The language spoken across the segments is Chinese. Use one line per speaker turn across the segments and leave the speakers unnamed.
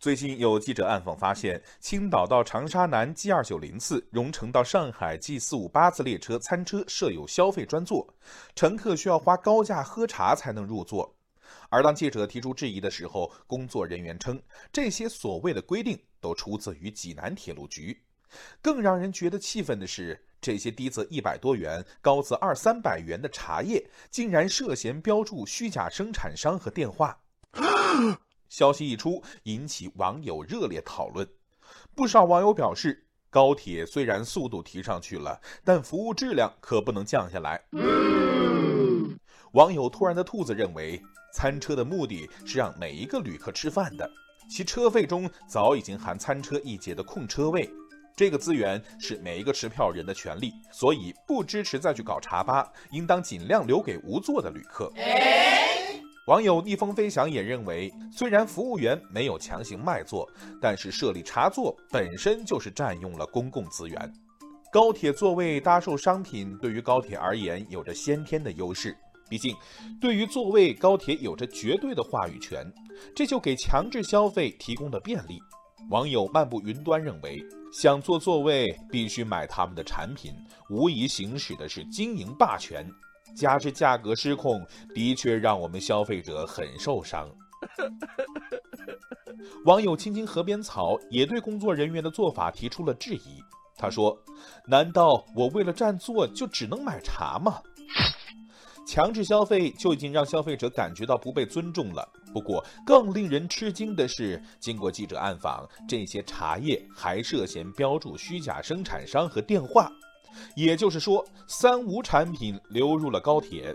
最近有记者暗访发现，青岛到长沙南 G 二九零次、蓉城到上海 G 四五八次列车餐车设有消费专座，乘客需要花高价喝茶才能入座。而当记者提出质疑的时候，工作人员称，这些所谓的规定都出自于济南铁路局。更让人觉得气愤的是，这些低则一百多元、高则二三百元的茶叶，竟然涉嫌标注虚假生产商和电话。消息一出，引起网友热烈讨论。不少网友表示，高铁虽然速度提上去了，但服务质量可不能降下来。网友突然的兔子认为，餐车的目的是让每一个旅客吃饭的，其车费中早已经含餐车一节的空车位，这个资源是每一个持票人的权利，所以不支持再去搞茶吧，应当尽量留给无座的旅客。网友逆风飞翔也认为，虽然服务员没有强行卖座，但是设立茶座本身就是占用了公共资源。高铁座位搭售商品对于高铁而言有着先天的优势，毕竟对于座位，高铁有着绝对的话语权，这就给强制消费提供了便利。网友漫步云端认为，想坐座位必须买他们的产品，无疑行使的是经营霸权。加之价格失控，的确让我们消费者很受伤。网友青青河边草也对工作人员的做法提出了质疑。他说：“难道我为了占座就只能买茶吗？强制消费就已经让消费者感觉到不被尊重了。不过，更令人吃惊的是，经过记者暗访，这些茶叶还涉嫌标注虚假生产商和电话。”也就是说，三无产品流入了高铁，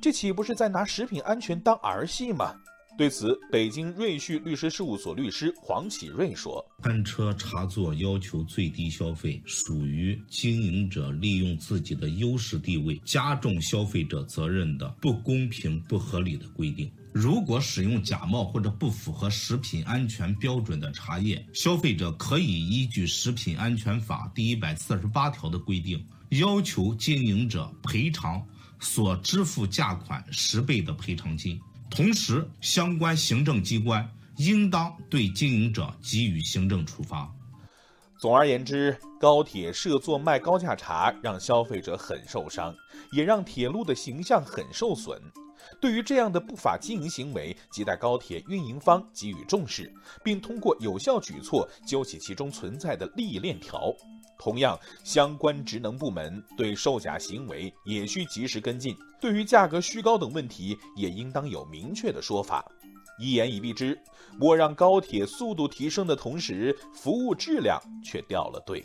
这岂不是在拿食品安全当儿戏吗？对此，北京瑞旭律师事务所律师黄启瑞说：“
餐车茶座要求最低消费，属于经营者利用自己的优势地位，加重消费者责任的不公平、不合理的规定。如果使用假冒或者不符合食品安全标准的茶叶，消费者可以依据《食品安全法》第一百四十八条的规定，要求经营者赔偿所支付价款十倍的赔偿金。”同时，相关行政机关应当对经营者给予行政处罚。
总而言之，高铁设座卖高价茶，让消费者很受伤，也让铁路的形象很受损。对于这样的不法经营行为，亟待高铁运营方给予重视，并通过有效举措揪起其中存在的利益链条。同样，相关职能部门对售假行为也需及时跟进，对于价格虚高等问题，也应当有明确的说法。一言以蔽之，莫让高铁速度提升的同时，服务质量却掉了队。